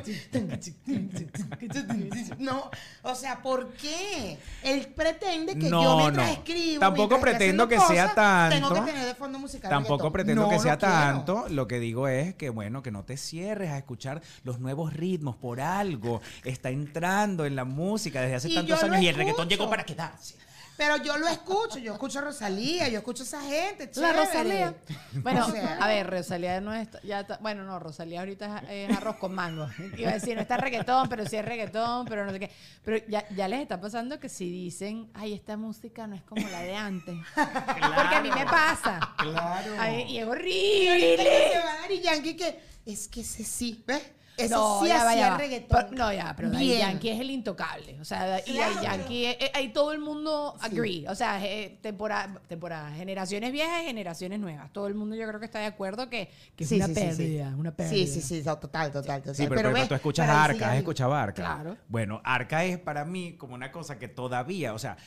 no, o sea, ¿por qué? Él pretende que No, yo mientras no. escribo. Tampoco pretendo que sea cosas, Tengo tanto. que tener de fondo musical. Tampoco reggaetón. pretendo No que sea quiero. tanto. Lo que digo es que, bueno, que no te cierres a escuchar los nuevos ritmos por algo. Está entrando en la música desde hace Y tantos años y el reggaetón llegó para quedarse. Pero yo lo escucho, yo escucho a Rosalía, yo escucho a esa gente. La chévere. Rosalía. Bueno, O sea. a ver, Rosalía no es. Ya está- bueno, no, Rosalía ahorita es, es arroz con mango. Iba a decir, no está reggaetón, pero sí es reggaetón, pero no sé qué. Pero ya, ya les está pasando que si dicen, ay, esta música no es como la de antes. Porque a mí me pasa. Claro. Ay, y es Y horrible. Daddy Yankee que es que ese sí, ¿ves? Ese no, sí ya va, hacía ya va. reggaetón. Pero- no, ya, pero Daddy Bien. Yankee es el intocable. O sea, y Daddy Claro. Yankee, eh, eh, ahí todo el mundo agree. O sea, eh, temporada, temporada, generaciones viejas y generaciones nuevas. Todo el mundo yo creo que está de acuerdo que, que es Sí, una sí, sí, sí. pérdida, una pérdida. Sí, sí, sí, total, total, total. Sí, pero, pero ves, tú escuchas a Arca, has escuchado a Arca. Claro. Bueno, Arca es para mí como una cosa que todavía, o sea,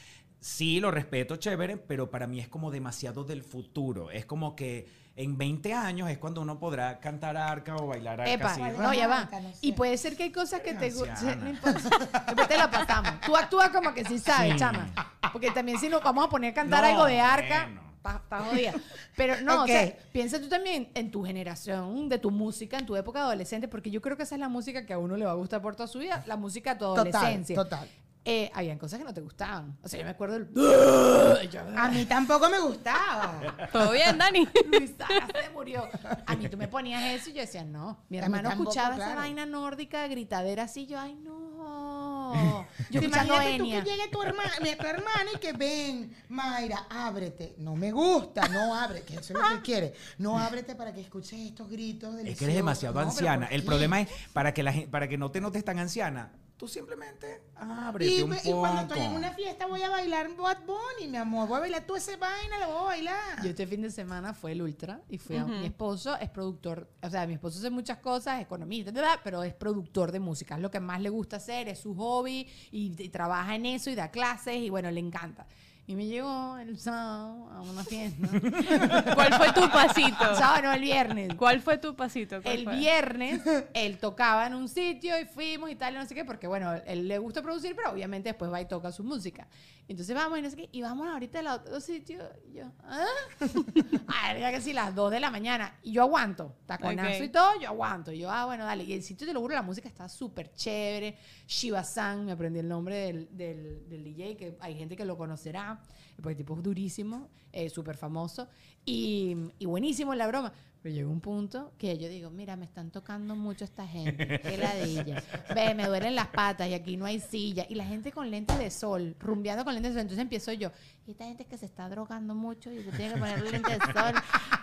sí lo respeto, chévere, pero para mí es como demasiado del futuro. Es como que en 20 años es cuando uno podrá cantar Arca o bailar Arca. Epa, así. no, ya va. Y puede ser que hay cosas que te gustan. No importa. Después te la pasamos. Tú actúas como que sí sabes, Sí. chama. Porque también si nos vamos a poner a cantar No, algo de arca, bueno. estás jodida. Pero no, Ok. o sea, piensa tú también en tu generación, de tu música, en tu época adolescente, porque yo creo que esa es la música que a uno le va a gustar por toda su vida, la música de tu Total, adolescencia. total. Eh, habían cosas que no te gustaban. O sea, yo me acuerdo del... A mí tampoco me gustaba. Todo bien, Dani. Luisa se murió. A mí tú me ponías eso y yo decía, no. Mi hermano tampoco, escuchaba esa vaina nórdica, gritadera así, yo, ay, no. Yo Te Imagínate tú que llegue tu hermana, mi, tu hermana y que ven, Mayra, ábrete. No me gusta, no abre, que eso es lo que quiere. No ábrete para que escuches estos gritos Es deliciosos. que eres demasiado No, anciana. ¿por El problema es para que, la, para que no te notes tan anciana, tú simplemente ábrete Y, un y poco. cuando estoy en una fiesta voy a bailar Bad Bunny, mi amor. Voy a bailar tú ese vaina, lo voy a bailar. Yo este fin de semana fue el Ultra y fui a mi esposo, es productor, o sea, mi esposo hace muchas cosas, economista, ta, ta, pero es productor de música, es lo que más le gusta hacer, es su hobby y, y trabaja en eso y da clases y bueno, le encanta. Y me llegó el sábado a una fiesta. ¿Cuál fue tu pasito? sábado, no, el viernes. ¿Cuál fue tu pasito? ¿Cuál El fue? viernes él tocaba en un sitio y fuimos y tal, y no sé qué, porque bueno, él le gusta producir, pero obviamente después va y toca su música. Entonces vamos y no sé qué, y vamos ahorita al otro sitio. Y yo, ¿ah? Ay, ya que sí, las 2 de la mañana. Y yo aguanto, taconazo Ok. y todo, yo aguanto. Y yo, ah, bueno, dale. Y el sitio, te lo juro, la música está súper chévere. Shiba-san, me aprendí el nombre del, del, del DJ, que hay gente que lo conocerá, porque el tipo es durísimo, eh, súper famoso. Y, y buenísimo la broma. Pero llegó un punto que yo digo, mira, me están tocando mucho esta gente. Qué ladilla. Ve, me duelen las patas y aquí no hay silla. Y la gente con lentes de sol, rumbeando con lentes de sol. Entonces empiezo yo, y esta gente que se está drogando mucho y se tiene que poner lentes de sol.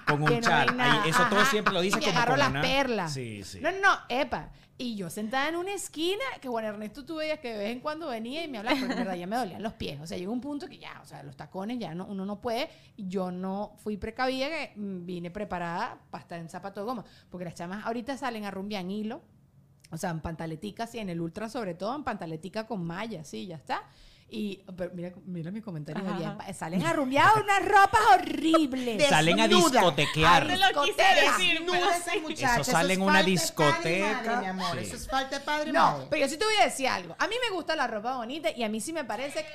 Con un no chat. Ahí, eso todo siempre lo Y dice me como agarro con las una- perlas. Sí, sí. No, no, no, epa. Y yo sentada en una esquina, que Juan Ernesto tú veías que de vez en cuando venía y me hablaba, pero en verdad ya me dolían los pies. O sea, llegó un punto que ya, o sea, los tacones ya no, uno no puede. Y yo no fui precavida, que mm, vine preparada para estar en zapato de goma. Porque las chamas ahorita salen a rumbear en hilo. O sea, en pantaletica, sí, en el ultra sobre todo, en pantaletica con malla, sí, ya está. Y, pero mira, mira mis comentarios. Ajá, bien, ajá. Salen a rumbear unas ropas horribles. Salen a discotequear. Sí. muchacha, Eso sale es en una discoteca. padre y madre, mi amor. Sí. Eso es falta de padre No, madre. pero yo sí te voy a decir algo. A mí me gusta la ropa bonita y a mí sí me parece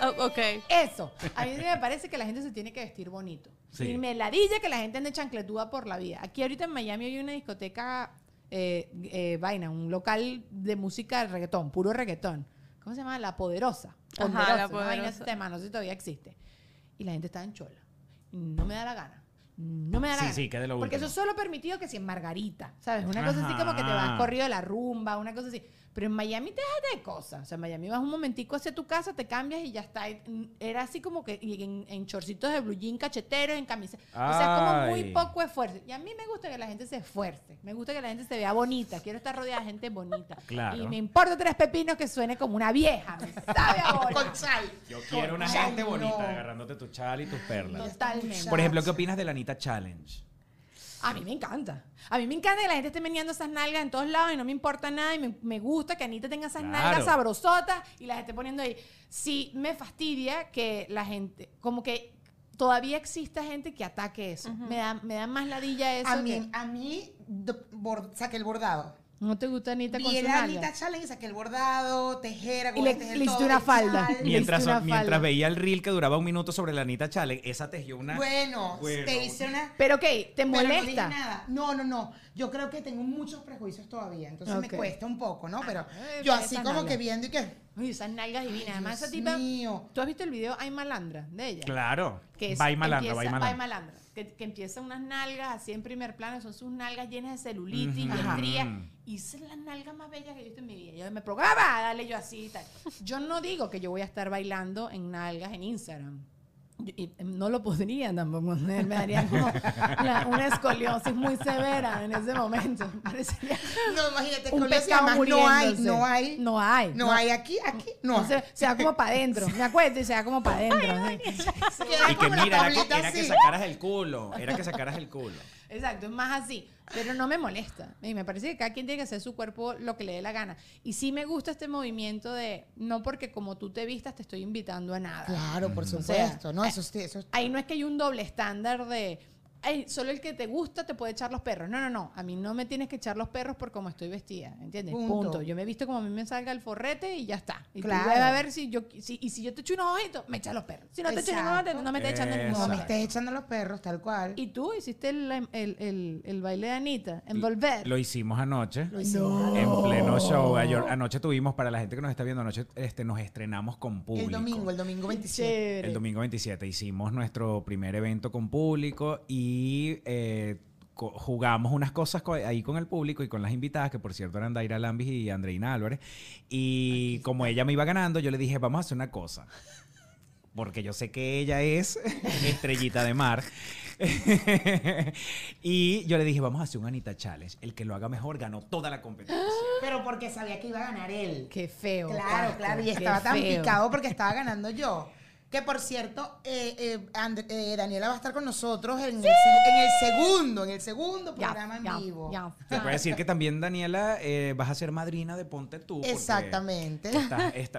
Oh, ok. eso. A mí sí me parece que la gente se tiene que vestir bonito. Sí. Y me ladilla que la gente ande chancletuda por la vida. Aquí ahorita en Miami hay una discoteca, eh, eh, vaina, un local de música de reggaetón, puro reggaetón. ¿Cómo se llama? La Poderosa. Ajá, La Poderosa. ese tema, no sé si todavía existe. Y la gente está en chola. No me da la gana. No me da la Sí, gana. sí, que de lo Porque último. eso es solo permitido que si en Margarita, ¿sabes? Una cosa así como que te vas corrido de la rumba, una cosa así. Pero en Miami te dejas de cosas. O sea, en Miami vas un momentico hacia tu casa, te cambias y ya está. Era así como que en, en chorcitos de blue jean cacheteros, en camisa. O sea, como muy poco esfuerzo. Y a mí me gusta que la gente se esfuerce. Me gusta que la gente se vea bonita. Quiero estar rodeada de gente bonita. Claro. Y me importa tres pepinos que suene como una vieja. Me sabe ahora. Con sal. Yo quiero una gente no. bonita agarrándote tu chal y tus perlas. Totalmente. Por ejemplo, ¿qué opinas de la Anita Challenge? A mí me encanta. A mí me encanta que la gente esté meneando esas nalgas en todos lados y no me importa nada y me, me gusta que Anita tenga esas Claro. nalgas sabrosotas y las esté poniendo ahí. Sí, me fastidia que la gente, como que todavía exista gente que ataque eso. me, da, me da más ladilla eso. A que- mí, a mí do- bor- saqué el bordado. ¿No te gusta Anita con Vi su la nalga? Anita Challenge, saqué el bordado, tejera, Y le- le una falda. Mientras, una mientras falda. veía el reel que duraba un minuto sobre la Anita Challenge, esa tejió una... Bueno, Bueno. te hice una... Pero ok, ¿te Pero no dije molesta? nada. No, no, no. Yo creo que tengo muchos prejuicios todavía. Entonces me cuesta un poco, ¿no? Pero eh, yo así como nalga. que viendo y que. Uy, esas nalgas divinas. Además, esa Dios tipa... mío. ¿Tú has visto el video Ay Malandra de ella? Claro. que es, Vai malandra, empieza, vai malandra. malandra, que, que empieza unas nalgas así en primer plano, son sus nalgas llenas de celulitis. Y esa es la nalga más bella que he visto en mi vida. Yo me programa, dale yo así y tal. Yo no digo que yo voy a estar bailando en nalgas en Instagram. Yo- y no lo podría tampoco hacer, me daría como la- una escoliosis muy severa en ese momento. Parecería No, imagínate, un pescado no hay, no hay. No hay. No hay aquí, aquí, no hay. Se, se va como para adentro. Me acuerdo y se va como para adentro. sí. Queda Y que mira, era que, era que sacaras el culo. Era que sacaras el culo. Exacto, es más así. Pero no me molesta. Y me parece que cada quien tiene que hacer su cuerpo lo que le dé la gana. Y sí me gusta este movimiento de no porque como tú te vistas te estoy invitando a nada. Claro, por O sea, supuesto. No, eso sí, eso Ahí no es que hay un doble estándar de. "Ay, solo el que te gusta te puede echar los perros. No, no, no. A mí no me tienes que echar los perros por cómo estoy vestida. ¿Entiendes? Punto. Punto. Yo me he visto como a mí me salga el forrete y ya está. Y Claro. tú vas a ver si yo. Si, y si yo te echo unos ojitos, me echas los perros. Si no te echo ningún Exacto. ojito, no me estás echando ningún No me estés echando los perros, tal cual. Y tú hiciste el, el, el, el baile de Anita, envolver. Lo hicimos anoche. Lo hicimos. En pleno show. Ayer- anoche tuvimos, para la gente que nos está viendo, anoche este, nos estrenamos con público. El domingo, el domingo 27. Chévere. El domingo 27 hicimos nuestro primer evento con público y eh, co- jugamos unas cosas co- ahí con el público y con las invitadas, que por cierto eran Daira Lambis y Andreina Álvarez. Y como ella me iba ganando, yo le dije, vamos a hacer una cosa. Porque yo sé que ella es estrellita de mar. y yo le dije, vamos a hacer un Anita Challenge. El que lo haga mejor ganó toda la competencia. Pero porque sabía que iba a ganar él. Qué feo. Claro, claro, y estaba tan feo. picado porque estaba ganando yo. Que por cierto, eh, eh, And- eh, Daniela va a estar con nosotros en, el, se- en el segundo, en el segundo programa en vivo. ya. Se puede decir que también, Daniela, eh, vas a ser madrina de Ponte Tú. Exactamente.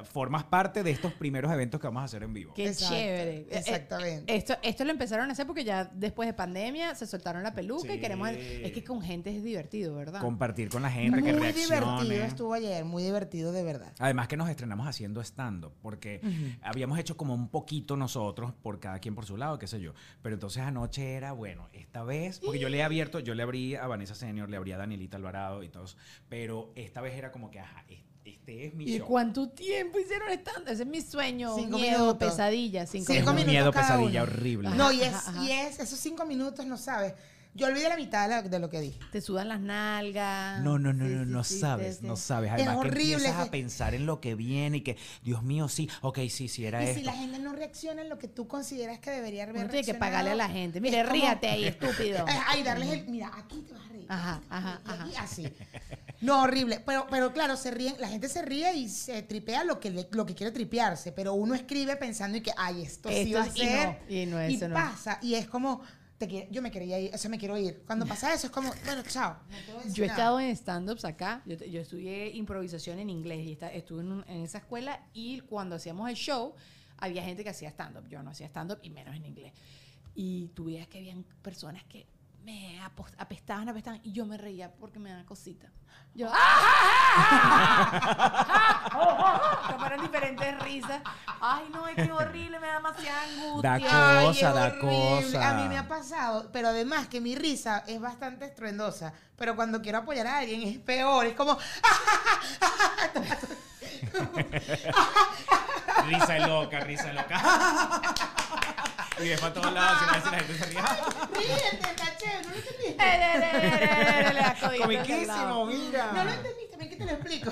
formas parte de estos primeros eventos que vamos a hacer en vivo. Qué Exacto, chévere. Exactamente. eh, esto, esto lo empezaron a hacer porque ya después de pandemia se soltaron la peluca y queremos. Es que con gente es divertido, ¿verdad? Compartir con la gente, que muy divertido estuvo ayer, muy divertido de verdad. Además que nos estrenamos haciendo stand-up, porque habíamos hecho como un poquito nosotros, por cada quien por su lado, qué sé yo. Pero entonces anoche era, bueno, esta vez, porque yo le he abierto, yo le abrí a Vanessa Senior, le abrí a Danielita Alvarado y todos, pero esta vez era como que, ajá, este es mi ¿Y show. cuánto tiempo hicieron stand Ese es mi sueño. Cinco miedo, minutos. pesadilla. Cinco, Cinco minutos. miedo, cada pesadilla uno. horrible. Ajá. No, y es, ajá. y es esos cinco minutos, no sabes. Yo olvidé la mitad de, lo que dije. Te sudan las nalgas. No, no, no, Sí, no, no sí, sabes, sí, no sabes. Es Además que horrible empiezas que- a pensar en lo que viene y que, Dios mío, sí, ok, sí, sí, era Y esto. si la gente no reacciona en lo que tú consideras que debería haber Uno tiene que pagarle a la gente. Mire, es como- ríate ahí, estúpido. Ay, darles el. Mira, aquí te vas a reír. Ajá, ajá, y aquí ajá. así. No, horrible. Pero, pero claro, se ríen, la gente se ríe y se tripea lo que, le- lo que quiere tripearse. Pero uno escribe pensando y que, ay, esto, sí va a y ser. no, y no, eso no. pasa. Y es como, te yo me quería ir, eso me quiero ir. Cuando pasa eso es como, bueno, chao. no Yo he nada. estado en stand-ups acá. Yo, yo estudié improvisación en inglés y esta- estuve en, un- en esa escuela. Y cuando hacíamos el show, había gente que hacía stand-up. Yo no hacía stand-up y menos en inglés. Y tú veías que habían personas que me apestaban, apestaban. Y yo me reía porque me daba cosita. Yo, ¡ah! Eran diferentes risas. Ay, no, es que es horrible, me da demasiada angustia. Da Ay, cosa, es da horrible. cosa. A mí me ha pasado, pero además que mi risa es bastante estruendosa. Pero cuando quiero apoyar a alguien es peor. Es como, Risa loca, risa loca. y ves para todos lados la gente se ríe. ríete, caché, no lo entendiste. Comiquísimo, mira. No lo entendiste, ven que te lo explico.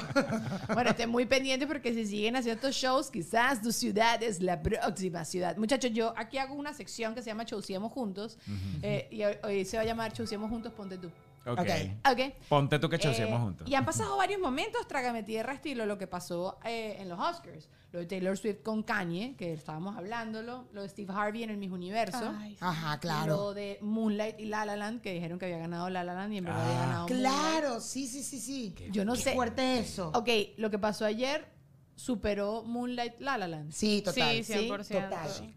Bueno, estén muy pendientes porque si siguen haciendo estos shows, quizás tu ciudad es la próxima ciudad. Muchachos, yo aquí hago una sección que se llama Chauciemos Juntos. eh, y hoy, hoy se va a llamar Chauciemos Juntos, ponte tú. Ok. Ok. ¿Ok? Ponte tú que Eh, chauciemos juntos. Y han pasado varios momentos, trágame tierra, estilo lo que pasó eh, en los Oscars. Lo de Taylor Swift con Kanye, que estábamos hablándolo. Lo de Steve Harvey en el mismo universo. Ay, Ajá, claro. Lo de Moonlight y La La Land, que dijeron que había ganado La La Land y en verdad había Ah. ganado Moonlight. Claro, sí, sí, sí, sí. Yo no Qué sé. fuerte eso. Ok, lo que pasó ayer superó Moonlight La La Land. Sí, total. Sí, 100%. Total.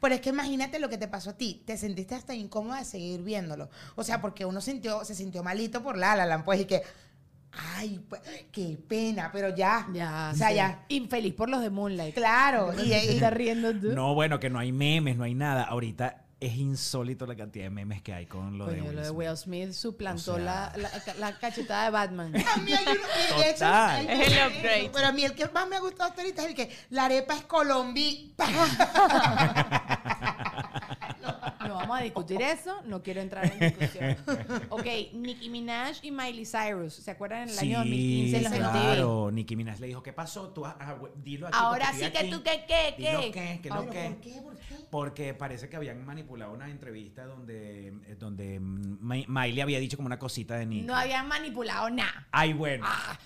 Pero es que imagínate lo que te pasó a ti. Te sentiste hasta incómoda de seguir viéndolo. O sea, porque uno sintió, se sintió malito por La La pues, y que, ay, pues, qué pena, pero ya. Ya. O sea, sí. ya. Infeliz por los de Moonlight. Claro. Y, Y, riendo tú. No, bueno, que no hay memes, no hay nada. Ahorita es insólito la cantidad de memes que hay con lo de Will lo de Smith. Will Smith suplantó O sea. la, la, la cachetada de Batman. a mí hay uno, y de hecho, Total. hay Es el uno- upgrade. Pero a mí el que más me ha gustado hasta ahorita es el que la arepa es colombi. Vamos a discutir eso, no quiero entrar en discusión. Ok, Nicki Minaj y Miley Cyrus, ¿se acuerdan en el año 2015 en los MTV? claro. Nicki Minaj le dijo, ¿qué pasó? Tú, ah, dilo aquí. Ahora sí que aquí. tú, ¿qué, qué, Dilo qué? qué, que. ¿Por qué? ¿Por qué? Porque parece que habían manipulado una entrevista donde, eh, donde mm, Mi- Miley había dicho como una cosita de Nicki. No habían manipulado nada. Ay, bueno. Ah,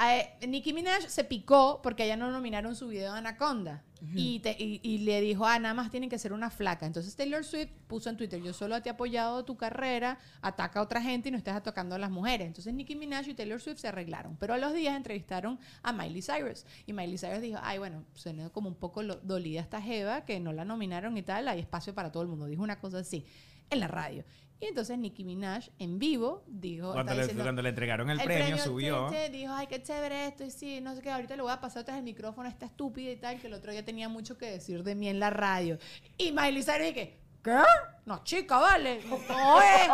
eh, Nicki Minaj se picó porque ella no nominaron su video de Anaconda. y, te- y- y le dijo, ah, nada más tienen que ser una flaca. Entonces Taylor Swift puso en Twitter, yo solo te he apoyado tu carrera, ataca a otra gente y no estás atacando a las mujeres. Entonces Nicki Minaj y Taylor Swift se arreglaron. Pero a los días entrevistaron a Miley Cyrus. Y Miley Cyrus dijo, ay, bueno, suena como un poco lo- dolida esta jeva, que no la nominaron y tal, hay espacio para todo el mundo. Dijo una cosa así en la radio. Y entonces Nicki Minaj en vivo dijo, cuando, le, diciendo, cuando le entregaron el, premio, subió. che, che, dijo, ay, qué chévere esto, y sí, no sé qué, ahorita le voy a pasar tras el micrófono a esta estúpida y tal, que el otro día tenía mucho que decir de mí en la radio. Y Miley Cyrus dije, ¿qué? No, chica, vale, no es.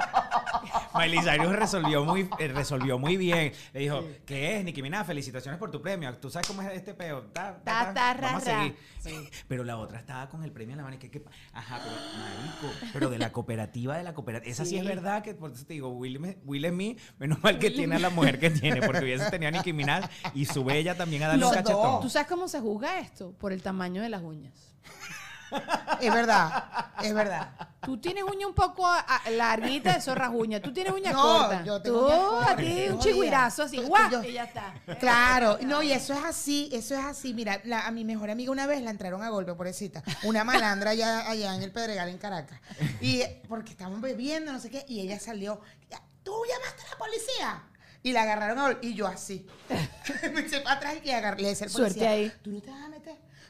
Miley resolvió muy, eh, resolvió muy bien. Le dijo, ¿qué es, Nicki Minaj? Felicitaciones por tu premio. Tú sabes cómo es este peo. Ta, ta, Ta, ta. ta, ra, Vamos a seguir. Pero la otra estaba con el premio en la mano. y que, que- Ajá, pero marico. Pero de la cooperativa, de la cooperativa. Esa sí, es Sí. verdad que, por eso te digo, Will, me- Will Smith, menos mal que tiene a la mujer que tiene, porque hubiese tenido a Nicki Minaj y sube ella también a darle un cachetón. ¿Tú sabes cómo se juzga esto? Por el tamaño de las uñas. Es verdad, es verdad. Tú tienes uña un poco a- a- larguita de zorras uñas. Tú tienes uña No, corta. yo tengo Tú, uñas a ti un chigüirazo así, guau, yo- y ya está. Claro, no, y eso es así, eso es así. Mira, la- a mi mejor amiga una vez la entraron a golpe, pobrecita. Una malandra allá, allá en el Pedregal, en Caracas. Y eh, porque estaban bebiendo, no sé qué, y ella salió, "Ya, ¿tú llamaste a la policía? Y la agarraron a golpe, y yo así. Me eché para atrás y agarré, le decía al Suerte policía, ahí. ¿tú no te vas a meter?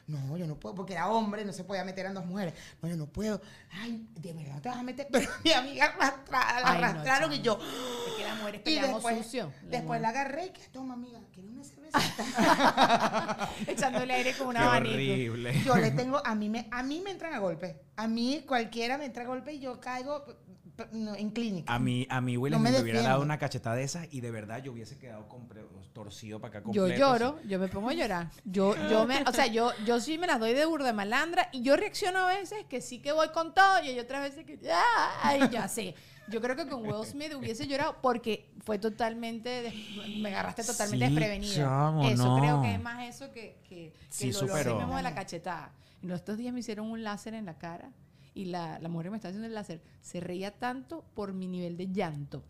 No, yo no puedo, porque era hombre, no se podía meter a dos mujeres. No, yo no puedo. Ay, de verdad no te vas a meter. Pero mi amiga arrastrada, la Ay, no, arrastraron y yo. Es que las mujeres Y peleamos después, sucio. Las después la agarré y que toma, amiga, ¿quieres una cervecita? Echándole aire con un Qué abanico. horrible. yo le tengo, a mí me, a mí me entran a golpe. A mí cualquiera me entra a golpe y yo caigo no, en clínica. A mí, a mí Will No me Smith me hubiera dado una cachetada de esas y de verdad yo hubiese quedado torcido para acá Yo completo. lloro, yo me pongo a llorar. Yo, yo me, o sea, yo, yo sí me las doy de burda malandra y yo reacciono a veces que sí que voy con todo y hay otras veces que ya, ay, ya sé. Yo creo que con Will Smith hubiese llorado porque fue totalmente, me agarraste totalmente Sí, desprevenida. chamo, eso no. creo que es más eso que, que, que Sí, el dolor superó. mismo de la cachetada. Los estos días me hicieron un láser en la cara y la, la mujer me estaba haciendo el láser se reía tanto por mi nivel de llanto.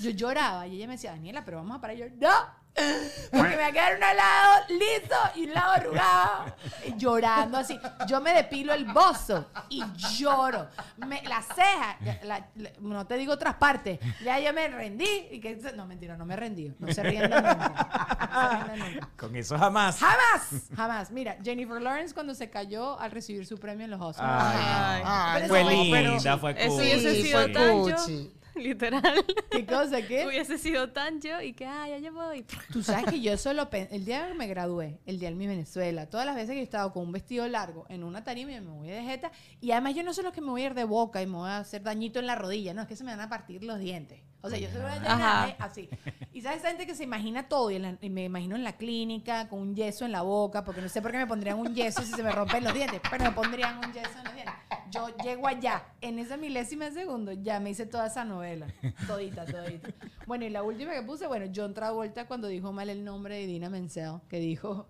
Yo lloraba y ella me decía, Daniela, pero vamos a parar. Y yo, no, porque me va a quedar un lado liso y un lado arrugado. Llorando así. Yo me depilo el bozo y lloro. Me, la ceja, ya, la- la- no te digo otras partes, ya yo me rendí. Y que, no, mentira, no me rendí. No se ríen de nunca. No se ríen de nunca. Con eso jamás. Jamás, jamás. Mira, Jennifer Lawrence cuando se cayó al recibir su premio en los Oscars. Ay, Ay, Pero fue eso- linda, fue Eso cool. hubiese Sí, fue cuchi. literal. ¿Qué cosa? ¿Qué? Hubiese sido tan yo y que, ay, ya yo voy. Tú sabes que yo solo el día que me gradué, el día de mi Venezuela, todas las veces que he estado con un vestido largo en una tarima y me voy de jeta, y además yo no solo que me voy a ir de boca y me voy a hacer dañito en la rodilla, no, es que se me van a partir los dientes. O sea, yo una llena, Ajá. eh, así. Y sabes, esa gente que se imagina todo y, la- y me imagino en la clínica con un yeso en la boca, porque no sé por qué me pondrían un yeso si se me rompen los dientes, pero me pondrían un yeso en los dientes. Yo llego allá, en esa milésima de segundo, ya me hice toda esa novela. Todita, todita. Bueno, y la última que puse, bueno, John Travolta cuando dijo mal el nombre de Dina Menzel, que dijo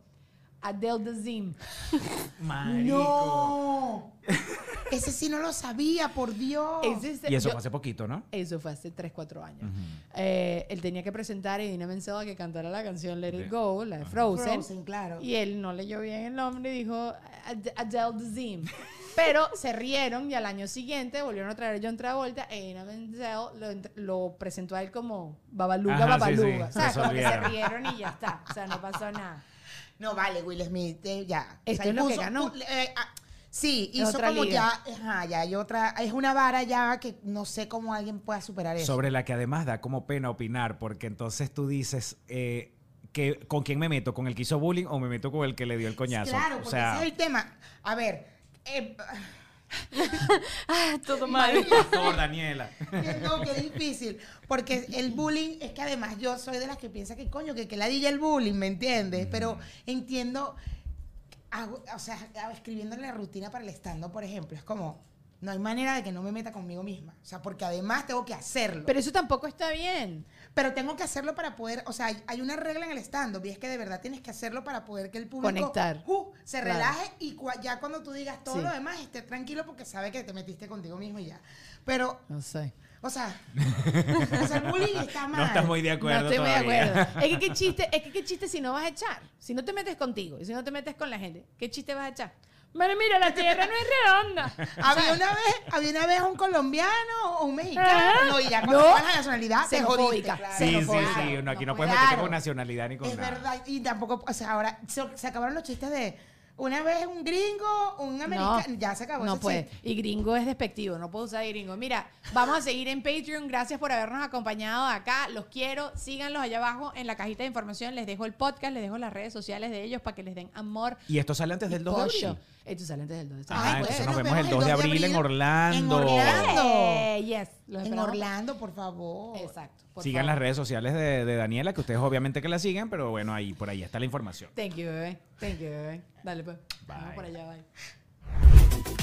Adele. Marico. No. Ese sí no lo sabía, por Dios. Ese Y eso yo- fue hace poquito, ¿no? Eso fue hace 3, 4 años. Eh, él tenía que presentar a Idina Menzel a que cantara la canción Let It Go, la de Frozen. Frozen, claro. Y él no leyó bien el nombre y dijo Ad- Adele Dazeem. Pero se rieron y al año siguiente volvieron a traer a John Travolta e Idina Menzel lo, ent- lo presentó a él como Babaluga, Ajá, sí, Babaluga. sí, ¿Sabes? Como que se rieron y ya está. O sea, no pasó nada. No, vale, Will Smith, eh, ya. Esto es lo que ganó. eh, ah, sí, hizo otra como liga. ya, ajá, ya hay otra, es una vara ya que no sé cómo alguien pueda superar eso. Sobre la que además da como pena opinar, porque entonces tú dices, eh, que, ¿con quién me meto? ¿Con el que hizo bullying o me meto con el que le dio el coñazo? Claro, o porque sea, ese es el tema. A ver, eh, Ah, todo mal. por Daniela. no, qué difícil. Porque el bullying, es que además yo soy de las que piensa que coño, que, que ladilla el bullying, ¿me entiendes? Pero entiendo, hago- o sea, escribiendo la rutina para el stand por ejemplo, es como, No hay manera de que no me meta conmigo misma. O sea, porque además tengo que hacerlo. Pero eso tampoco está bien. Pero tengo que hacerlo para poder, o sea, hay, hay una regla en el stand-up y es que de verdad tienes que hacerlo para poder que el público Conectar. uh, se Claro. relaje y cua- ya cuando tú digas todo Sí. lo demás esté tranquilo porque sabe que te metiste contigo mismo y ya. Pero, No sé. O sea, o sea, el bullying está mal. No estás muy de acuerdo no estoy muy de acuerdo. Es que qué chiste, es que qué chiste si no vas a echar. Si no te metes contigo y si no te metes con la gente, ¿qué chiste vas a echar? Pero mira, la tierra no es redonda. Había una vez, había una vez un colombiano o un mexicano. Ah. No, y ya cuando No. la nacionalidad, te jodiste. Claro. Sí, sí, sí. no, aquí no No puedes Claro. con nacionalidad ni con Es nada. verdad. Y tampoco, o sea, ahora se, se acabaron los chistes de una vez un gringo, un americano. ya se acabó No ese puede. chiste. Y gringo es despectivo, no puedo usar gringo. Mira, vamos a seguir en Patreon. Gracias por habernos acompañado acá. Los quiero. Síganlos allá abajo en la cajita de información. Les dejo el podcast, les dejo las redes sociales de ellos para que les den amor. Y esto sale antes del 2 de pollo. abril. Esto sale antes del 2 de Ah, abril. entonces nos vemos el 2 de abril en Orlando. En Orlando. Eh, yes. Los En. Orlando, por favor. Exacto. por Sigan favor. las redes sociales de, de Daniela, que ustedes obviamente que la siguen, pero bueno, ahí por ahí está la información. Thank you, bebé. Thank you, bebé. Dale, pues. Vamos por allá, bye.